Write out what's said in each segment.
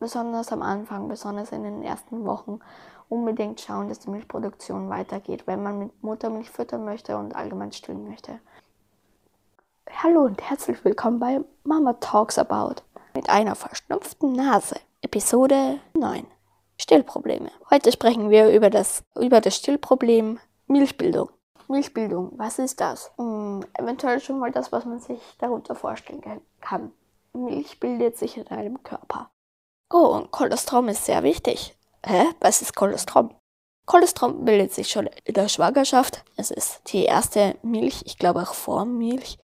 besonders am Anfang, besonders in den ersten Wochen, unbedingt schauen, dass die Milchproduktion weitergeht, wenn man mit Muttermilch füttern möchte und allgemein stillen möchte. Hallo und herzlich willkommen bei Mama Talks About mit einer verschnupften Nase. Episode 9. Stillprobleme. Heute sprechen wir über das, über das Stillproblem Milchbildung. Milchbildung, was ist das? Hm, eventuell schon mal das, was man sich darunter vorstellen kann. Milch bildet sich in einem Körper. Oh, und Kolostrum ist sehr wichtig. Hä? Was ist Kolostrum? Kolostrum bildet sich schon in der Schwangerschaft. Es ist die erste Milch, ich glaube auch Vormilch.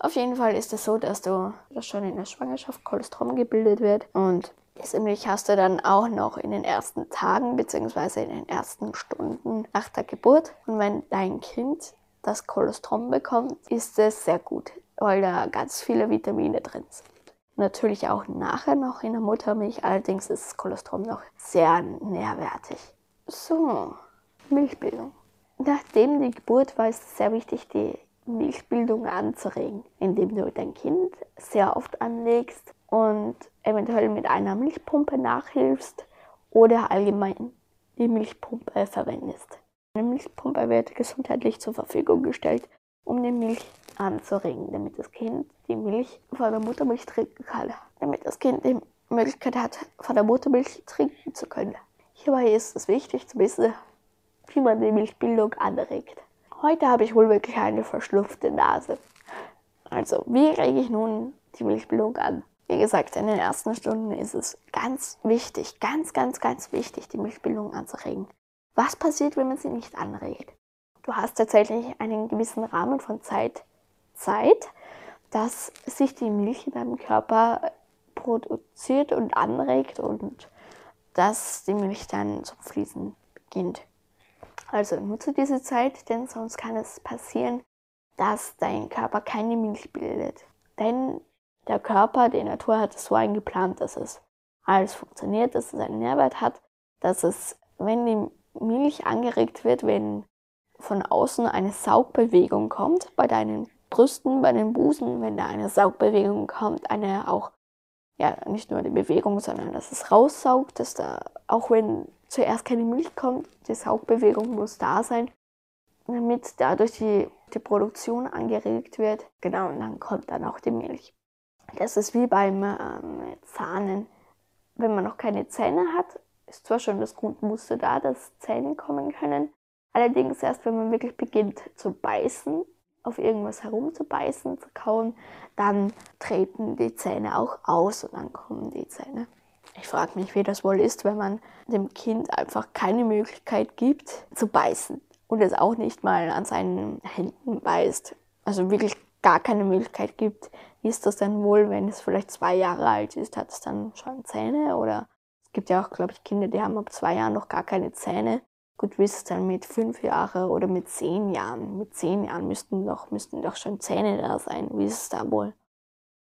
Auf jeden Fall ist es so, dass du schon in der Schwangerschaft Kolostrum gebildet wird und diese Milch hast du dann auch noch in den ersten Tagen bzw. in den ersten Stunden nach der Geburt. Und wenn dein Kind das Kolostrum bekommt, ist es sehr gut, weil da ganz viele Vitamine drin sind. Natürlich auch nachher noch in der Muttermilch, allerdings ist das Kolostrum noch sehr nährwertig. So, Milchbildung. Nachdem die Geburt war es sehr wichtig, die Milchbildung anzuregen, indem du dein Kind sehr oft anlegst und eventuell mit einer Milchpumpe nachhilfst oder allgemein die Milchpumpe verwendest. Eine Milchpumpe wird gesundheitlich zur Verfügung gestellt, um die Milch anzuregen, damit das Kind die Milch von der Muttermilch trinken kann, damit das Kind die Möglichkeit hat, von der Muttermilch trinken zu können. Hierbei ist es wichtig zu wissen, wie man die Milchbildung anregt. Heute habe ich wohl wirklich eine verschlupfte Nase. Also, wie rege ich nun die Milchbildung an? Wie gesagt, in den ersten Stunden ist es ganz wichtig, ganz, ganz, ganz wichtig, die Milchbildung anzuregen. Was passiert, wenn man sie nicht anregt? Du hast tatsächlich einen gewissen Rahmen von Zeit, Zeit, dass sich die Milch in deinem Körper produziert und anregt und dass die Milch dann zum Fließen beginnt. Also nutze diese Zeit, denn sonst kann es passieren, dass dein Körper keine Milch bildet. Denn der Körper, die Natur hat es so eingeplant, dass es alles funktioniert, dass es einen Nährwert hat, dass es, wenn die Milch angeregt wird, wenn von außen eine Saugbewegung kommt, bei deinen Brüsten, bei den Busen, wenn da eine Saugbewegung kommt, eine auch, ja, nicht nur die Bewegung, sondern dass es raussaugt, dass da, auch wenn zuerst keine Milch kommt, die Saugbewegung muss da sein, damit dadurch die, die Produktion angeregt wird. Genau, und dann kommt dann auch die Milch. Das ist wie beim ähm, Zahnen. Wenn man noch keine Zähne hat, ist zwar schon das Grundmuster da, dass Zähne kommen können, Allerdings erst, wenn man wirklich beginnt zu beißen, auf irgendwas herumzubeißen, zu kauen, dann treten die Zähne auch aus und dann kommen die Zähne. Ich frage mich, wie das wohl ist, wenn man dem Kind einfach keine Möglichkeit gibt zu beißen und es auch nicht mal an seinen Händen beißt. Also wirklich gar keine Möglichkeit gibt. Wie ist das denn wohl, wenn es vielleicht zwei Jahre alt ist? Hat es dann schon Zähne? Oder es gibt ja auch, glaube ich, Kinder, die haben ab zwei Jahren noch gar keine Zähne. Gut, wie ist es dann mit fünf Jahren oder mit zehn Jahren? Mit zehn Jahren müssten doch, müssten doch schon Zähne da sein. Wie ist es da wohl?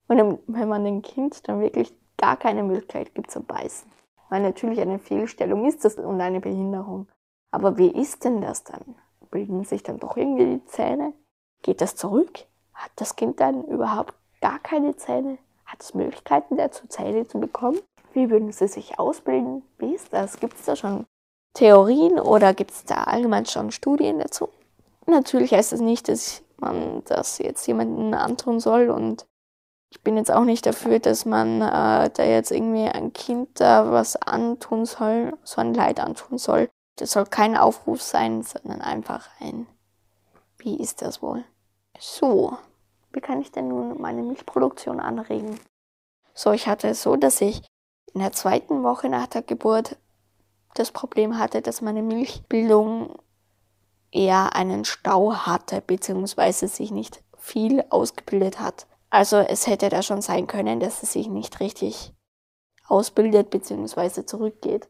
Und wenn man dem Kind dann wirklich gar keine Möglichkeit gibt zu beißen. Weil natürlich eine Fehlstellung ist das und eine Behinderung. Aber wie ist denn das dann? Bilden sich dann doch irgendwie die Zähne? Geht das zurück? Hat das Kind dann überhaupt gar keine Zähne? Hat es Möglichkeiten dazu, Zähne zu bekommen? Wie würden sie sich ausbilden? Wie ist das? Gibt es da schon Theorien oder gibt es da allgemein schon Studien dazu? Natürlich heißt das nicht, dass man das jetzt jemandem antun soll und ich bin jetzt auch nicht dafür, dass man äh, da jetzt irgendwie ein Kind da was antun soll, so ein Leid antun soll. Das soll kein Aufruf sein, sondern einfach ein, wie ist das wohl? So, wie kann ich denn nun meine Milchproduktion anregen? So, ich hatte es so, dass ich in der zweiten Woche nach der Geburt das Problem hatte, dass meine Milchbildung eher einen Stau hatte, beziehungsweise sich nicht viel ausgebildet hat. Also es hätte da schon sein können, dass es sich nicht richtig ausbildet, beziehungsweise zurückgeht.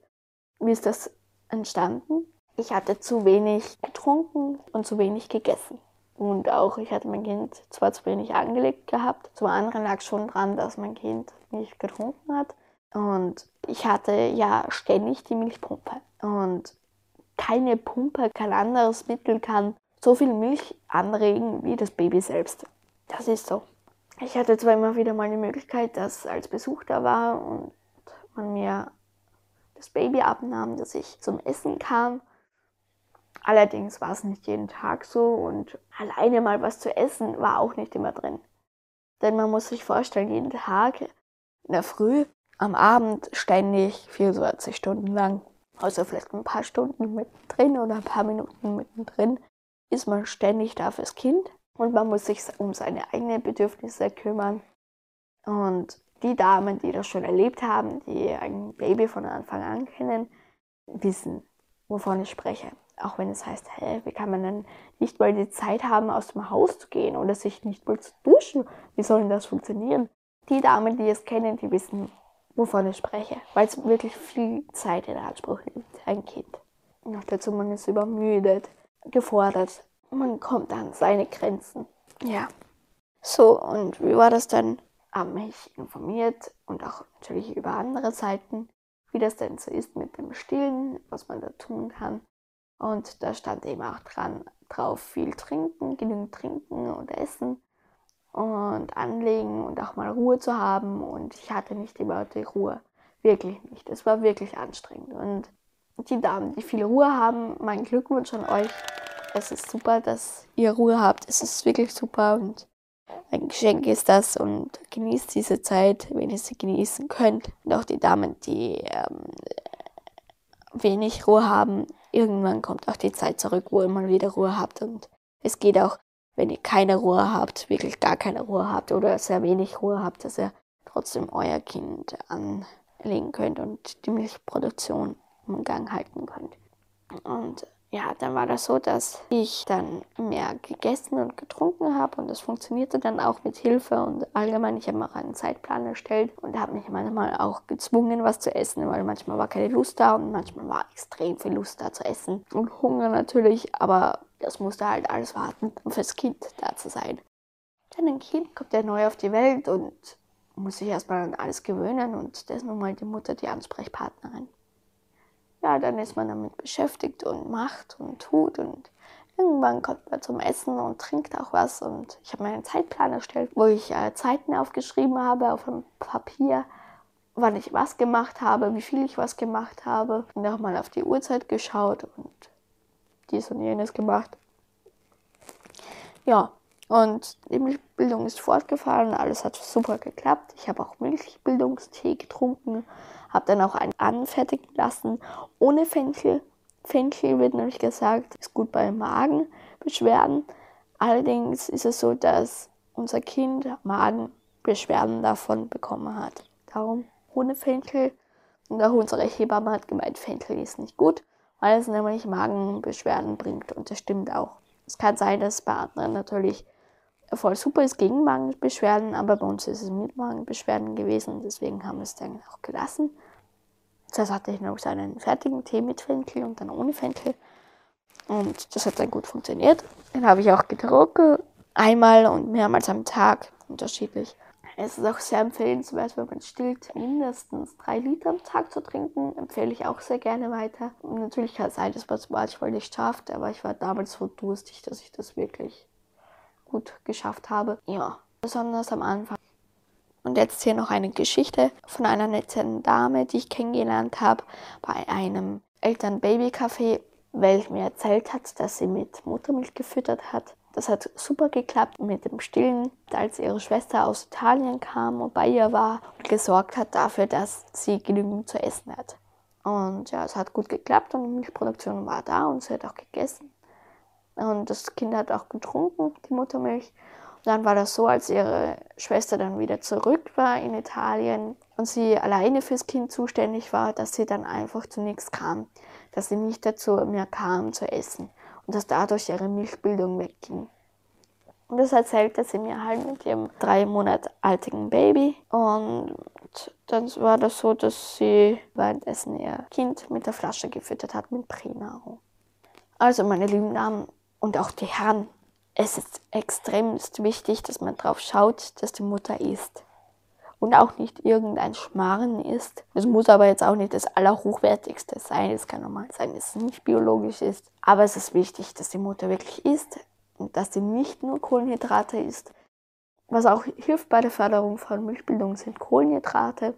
Wie ist das entstanden? Ich hatte zu wenig getrunken und zu wenig gegessen. Und auch ich hatte mein Kind zwar zu wenig angelegt gehabt, zum anderen lag schon dran, dass mein Kind nicht getrunken hat. Und ich hatte ja ständig die Milchpumpe. Und keine Pumpe, kein anderes Mittel kann so viel Milch anregen wie das Baby selbst. Das ist so. Ich hatte zwar immer wieder mal die Möglichkeit, dass als Besuch da war und man mir das Baby abnahm, dass ich zum Essen kam. Allerdings war es nicht jeden Tag so und alleine mal was zu essen war auch nicht immer drin. Denn man muss sich vorstellen, jeden Tag in der Früh, am Abend ständig 24 Stunden lang, außer vielleicht ein paar Stunden mittendrin oder ein paar Minuten mittendrin, ist man ständig da fürs Kind und man muss sich um seine eigenen Bedürfnisse kümmern. Und die Damen, die das schon erlebt haben, die ein Baby von Anfang an kennen, wissen, wovon ich spreche. Auch wenn es heißt, hä, wie kann man denn nicht mal die Zeit haben, aus dem Haus zu gehen oder sich nicht mal zu duschen? Wie soll denn das funktionieren? Die Damen, die es kennen, die wissen, wovon ich spreche, weil es wirklich viel Zeit in Anspruch nimmt, ein Kind. Noch dazu, man ist übermüdet, gefordert, man kommt an seine Grenzen. Ja. So, und wie war das dann? Habe mich informiert und auch natürlich über andere Seiten, wie das denn so ist mit dem Stillen, was man da tun kann. Und da stand eben auch dran, drauf viel trinken, genügend trinken und essen und anlegen und auch mal Ruhe zu haben. Und ich hatte nicht immer die Ruhe. Wirklich nicht. Es war wirklich anstrengend. Und die Damen, die viel Ruhe haben, mein Glückwunsch an euch. Es ist super, dass ihr Ruhe habt. Es ist wirklich super und ein Geschenk ist das und genießt diese Zeit, wenn ihr sie genießen könnt. Und auch die Damen, die ähm, wenig Ruhe haben, irgendwann kommt auch die Zeit zurück, wo ihr mal wieder Ruhe habt. Und es geht auch wenn ihr keine Ruhe habt, wirklich gar keine Ruhe habt oder sehr wenig Ruhe habt, dass ihr trotzdem euer Kind anlegen könnt und die Milchproduktion im Gang halten könnt. Und ja, dann war das so, dass ich dann mehr gegessen und getrunken habe und das funktionierte dann auch mit Hilfe und allgemein, ich habe mir auch einen Zeitplan erstellt und habe mich manchmal auch gezwungen, was zu essen, weil manchmal war keine Lust da und manchmal war extrem viel Lust da zu essen und Hunger natürlich, aber das musste halt alles warten, um fürs Kind da zu sein. Denn ein Kind kommt ja neu auf die Welt und muss sich erstmal an alles gewöhnen und das ist nun mal die Mutter die Ansprechpartnerin. Ja, dann ist man damit beschäftigt und macht und tut und irgendwann kommt man zum Essen und trinkt auch was und ich habe mir einen Zeitplan erstellt, wo ich äh, Zeiten aufgeschrieben habe auf einem Papier, wann ich was gemacht habe, wie viel ich was gemacht habe und auch mal auf die Uhrzeit geschaut und dies und jenes gemacht. Ja, und die Milchbildung ist fortgefahren, alles hat super geklappt. Ich habe auch Milchbildungstee getrunken, habe dann auch einen anfertigen lassen ohne Fenchel. Fenchel wird nämlich gesagt, ist gut bei Magenbeschwerden. Allerdings ist es so, dass unser Kind Magenbeschwerden davon bekommen hat. Darum ohne Fenchel. Und auch unsere Hebamme hat gemeint, Fenchel ist nicht gut weil es nämlich Magenbeschwerden bringt und das stimmt auch. Es kann sein, dass bei anderen natürlich voll super ist gegen Magenbeschwerden, aber bei uns ist es mit Magenbeschwerden gewesen, deswegen haben wir es dann auch gelassen. Zuerst hatte ich noch so einen fertigen Tee mit Fenchel und dann ohne Fenchel. Und das hat dann gut funktioniert. Den habe ich auch getrunken, einmal und mehrmals am Tag, unterschiedlich. Es ist auch sehr empfehlenswert, wenn man stillt, mindestens drei Liter am Tag zu trinken. Empfehle ich auch sehr gerne weiter. Und natürlich kann es sein, dass man es manchmal nicht schafft, aber ich war damals so durstig, dass ich das wirklich gut geschafft habe. Ja, besonders am Anfang. Und jetzt hier noch eine Geschichte von einer netten Dame, die ich kennengelernt habe bei einem Eltern-Baby-Café, welche mir erzählt hat, dass sie mit Muttermilch gefüttert hat. Das hat super geklappt mit dem Stillen, als ihre Schwester aus Italien kam und bei ihr war und gesorgt hat dafür, dass sie genügend zu essen hat. Und ja, es hat gut geklappt und die Milchproduktion war da und sie hat auch gegessen. Und das Kind hat auch getrunken, die Muttermilch. Und dann war das so, als ihre Schwester dann wieder zurück war in Italien und sie alleine fürs Kind zuständig war, dass sie dann einfach zu nichts kam, dass sie nicht dazu mehr kam zu essen und dass dadurch ihre Milchbildung wegging. Und das erzählte sie mir halt mit ihrem drei Monate altigen Baby. Und dann war das so, dass sie währenddessen ihr Kind mit der Flasche gefüttert hat mit Pränahrung. Also meine lieben Damen und auch die Herren, es ist extrem wichtig, dass man darauf schaut, dass die Mutter isst und auch nicht irgendein Schmarren ist. Es muss aber jetzt auch nicht das Allerhochwertigste sein. Es kann normal sein, dass es nicht biologisch ist. Aber es ist wichtig, dass die Mutter wirklich isst und dass sie nicht nur Kohlenhydrate isst. Was auch hilft bei der Förderung von Milchbildung sind Kohlenhydrate.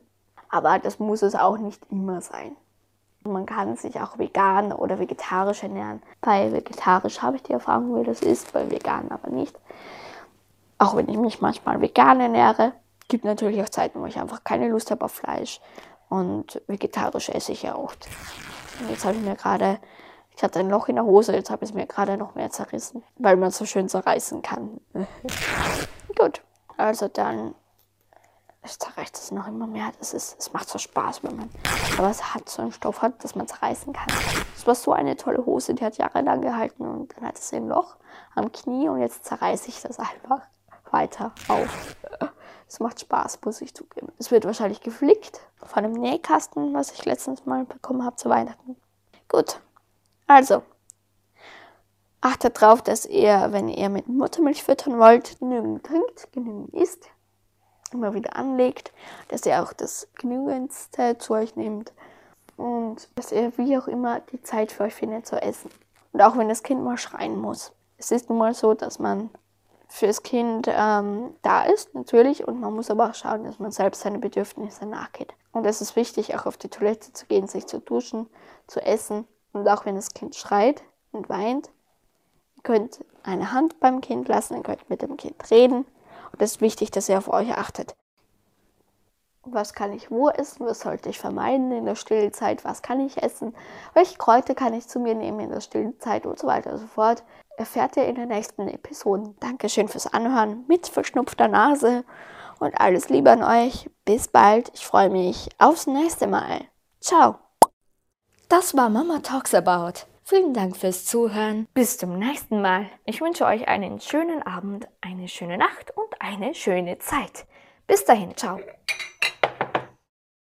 Aber das muss es auch nicht immer sein. Man kann sich auch vegan oder vegetarisch ernähren. Bei vegetarisch habe ich die Erfahrung, wie das ist, bei vegan aber nicht. Auch wenn ich mich manchmal vegan ernähre, gibt natürlich auch Zeiten, wo ich einfach keine Lust habe auf Fleisch. Und vegetarisch esse ich ja oft. Und jetzt habe ich mir gerade, ich hatte ein Loch in der Hose, jetzt habe ich es mir gerade noch mehr zerrissen, weil man es so schön zerreißen kann. Gut, also dann es zerreißt es noch immer mehr. Das ist, es macht so Spaß, wenn man aber es hat so einen Stoff hat, dass man zerreißen kann. Es war so eine tolle Hose, die hat jahrelang gehalten und dann hat es ein Loch am Knie und jetzt zerreiße ich das einfach weiter auf. Es macht Spaß, muss ich zugeben. Es wird wahrscheinlich geflickt von einem Nähkasten, was ich letztens mal bekommen habe zu Weihnachten. Gut, also achtet darauf, dass ihr, wenn ihr mit Muttermilch füttern wollt, genügend trinkt, genügend isst, immer wieder anlegt, dass ihr auch das genügendste zu euch nehmt und dass ihr wie auch immer die Zeit für euch findet zu essen. Und auch wenn das Kind mal schreien muss. Es ist nun mal so, dass man fürs Kind ähm, da ist, natürlich, und man muss aber auch schauen, dass man selbst seine Bedürfnisse nachgeht. Und es ist wichtig, auch auf die Toilette zu gehen, sich zu duschen, zu essen. Und auch wenn das Kind schreit und weint, ihr könnt eine Hand beim Kind lassen, ihr könnt mit dem Kind reden. Und es ist wichtig, dass ihr auf euch achtet. Was kann ich wo essen? Was sollte ich vermeiden in der Stillzeit? Was kann ich essen? Welche Kräuter kann ich zu mir nehmen in der Stillzeit und so weiter und so fort? Erfährt ihr in den nächsten Episoden. Dankeschön fürs Anhören mit verschnupfter Nase und alles Liebe an euch. Bis bald. Ich freue mich aufs nächste Mal. Ciao. Das war Mama Talks About. Vielen Dank fürs Zuhören. Bis zum nächsten Mal. Ich wünsche euch einen schönen Abend, eine schöne Nacht und eine schöne Zeit. Bis dahin, ciao.